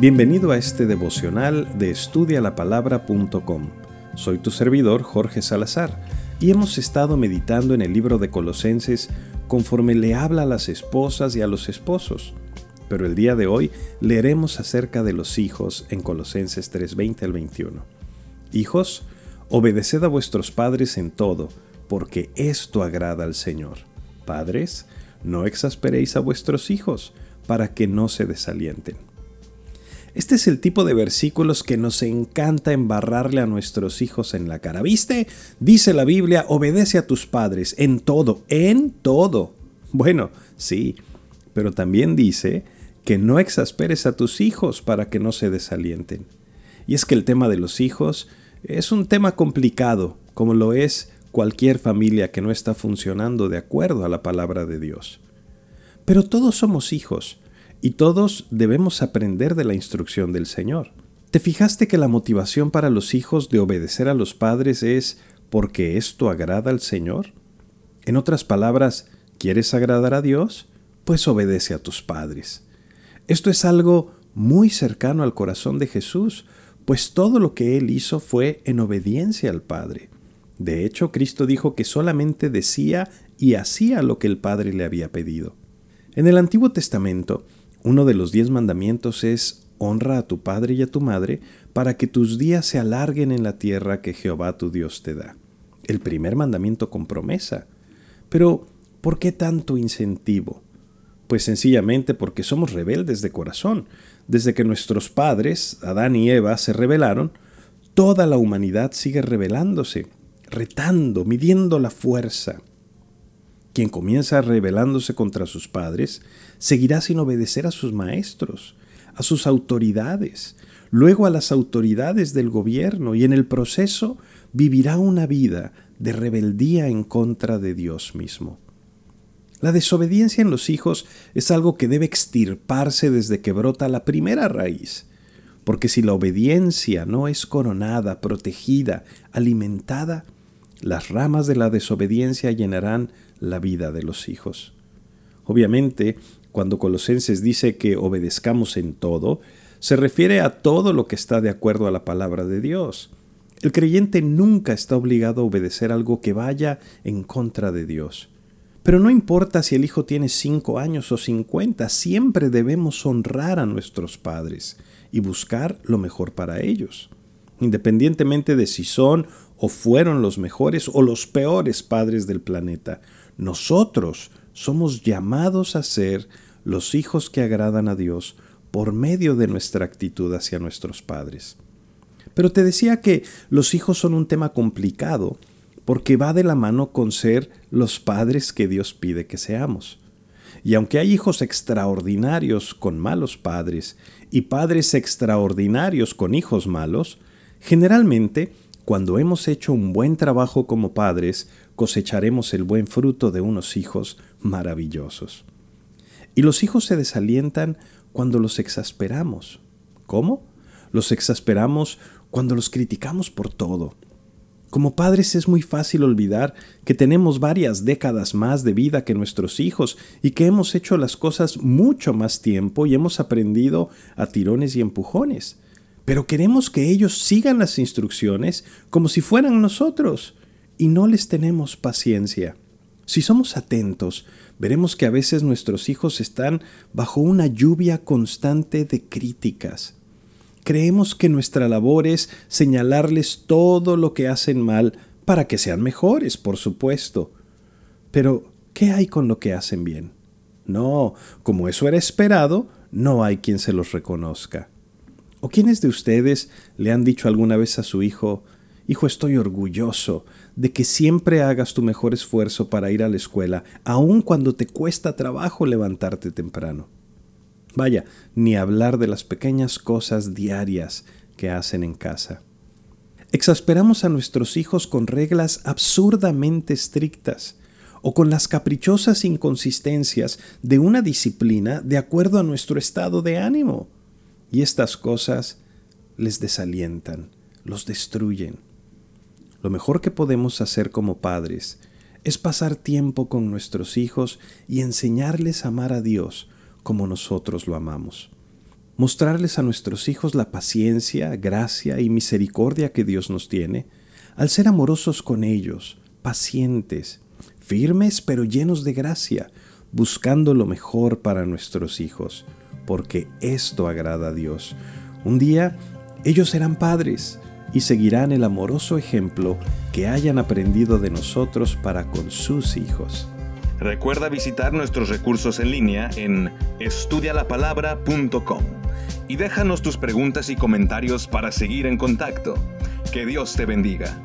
Bienvenido a este devocional de estudialapalabra.com. Soy tu servidor Jorge Salazar y hemos estado meditando en el libro de Colosenses conforme le habla a las esposas y a los esposos. Pero el día de hoy leeremos acerca de los hijos en Colosenses 3:20 al 21. Hijos, obedeced a vuestros padres en todo, porque esto agrada al Señor. Padres, no exasperéis a vuestros hijos, para que no se desalienten. Este es el tipo de versículos que nos encanta embarrarle a nuestros hijos en la cara. ¿Viste? Dice la Biblia, obedece a tus padres en todo, en todo. Bueno, sí, pero también dice que no exasperes a tus hijos para que no se desalienten. Y es que el tema de los hijos es un tema complicado, como lo es cualquier familia que no está funcionando de acuerdo a la palabra de Dios. Pero todos somos hijos y todos debemos aprender de la instrucción del Señor. ¿Te fijaste que la motivación para los hijos de obedecer a los padres es porque esto agrada al Señor? En otras palabras, ¿quieres agradar a Dios? Pues obedece a tus padres. Esto es algo muy cercano al corazón de Jesús, pues todo lo que él hizo fue en obediencia al Padre. De hecho, Cristo dijo que solamente decía y hacía lo que el Padre le había pedido. En el Antiguo Testamento, uno de los diez mandamientos es honra a tu padre y a tu madre para que tus días se alarguen en la tierra que Jehová tu Dios te da. El primer mandamiento con promesa. Pero, ¿por qué tanto incentivo? Pues sencillamente porque somos rebeldes de corazón. Desde que nuestros padres, Adán y Eva, se rebelaron, toda la humanidad sigue rebelándose, retando, midiendo la fuerza. Quien comienza rebelándose contra sus padres, seguirá sin obedecer a sus maestros, a sus autoridades, luego a las autoridades del gobierno y en el proceso vivirá una vida de rebeldía en contra de Dios mismo. La desobediencia en los hijos es algo que debe extirparse desde que brota la primera raíz, porque si la obediencia no es coronada, protegida, alimentada, las ramas de la desobediencia llenarán la vida de los hijos. Obviamente, cuando Colosenses dice que obedezcamos en todo, se refiere a todo lo que está de acuerdo a la palabra de Dios. El creyente nunca está obligado a obedecer algo que vaya en contra de Dios. Pero no importa si el hijo tiene cinco años o cincuenta, siempre debemos honrar a nuestros padres y buscar lo mejor para ellos, independientemente de si son o fueron los mejores o los peores padres del planeta. Nosotros somos llamados a ser los hijos que agradan a Dios por medio de nuestra actitud hacia nuestros padres. Pero te decía que los hijos son un tema complicado porque va de la mano con ser los padres que Dios pide que seamos. Y aunque hay hijos extraordinarios con malos padres y padres extraordinarios con hijos malos, generalmente cuando hemos hecho un buen trabajo como padres, cosecharemos el buen fruto de unos hijos maravillosos. Y los hijos se desalientan cuando los exasperamos. ¿Cómo? Los exasperamos cuando los criticamos por todo. Como padres es muy fácil olvidar que tenemos varias décadas más de vida que nuestros hijos y que hemos hecho las cosas mucho más tiempo y hemos aprendido a tirones y empujones pero queremos que ellos sigan las instrucciones como si fueran nosotros y no les tenemos paciencia. Si somos atentos, veremos que a veces nuestros hijos están bajo una lluvia constante de críticas. Creemos que nuestra labor es señalarles todo lo que hacen mal para que sean mejores, por supuesto. Pero, ¿qué hay con lo que hacen bien? No, como eso era esperado, no hay quien se los reconozca. ¿O quiénes de ustedes le han dicho alguna vez a su hijo, Hijo, estoy orgulloso de que siempre hagas tu mejor esfuerzo para ir a la escuela, aun cuando te cuesta trabajo levantarte temprano? Vaya, ni hablar de las pequeñas cosas diarias que hacen en casa. Exasperamos a nuestros hijos con reglas absurdamente estrictas o con las caprichosas inconsistencias de una disciplina de acuerdo a nuestro estado de ánimo. Y estas cosas les desalientan, los destruyen. Lo mejor que podemos hacer como padres es pasar tiempo con nuestros hijos y enseñarles a amar a Dios como nosotros lo amamos. mostrarles a nuestros hijos la paciencia, gracia y misericordia que Dios nos tiene, al ser amorosos con ellos, pacientes, firmes pero llenos de gracia, buscando lo mejor para nuestros hijos, porque esto agrada a Dios. Un día ellos serán padres y seguirán el amoroso ejemplo que hayan aprendido de nosotros para con sus hijos. Recuerda visitar nuestros recursos en línea en estudialapalabra.com y déjanos tus preguntas y comentarios para seguir en contacto. Que Dios te bendiga.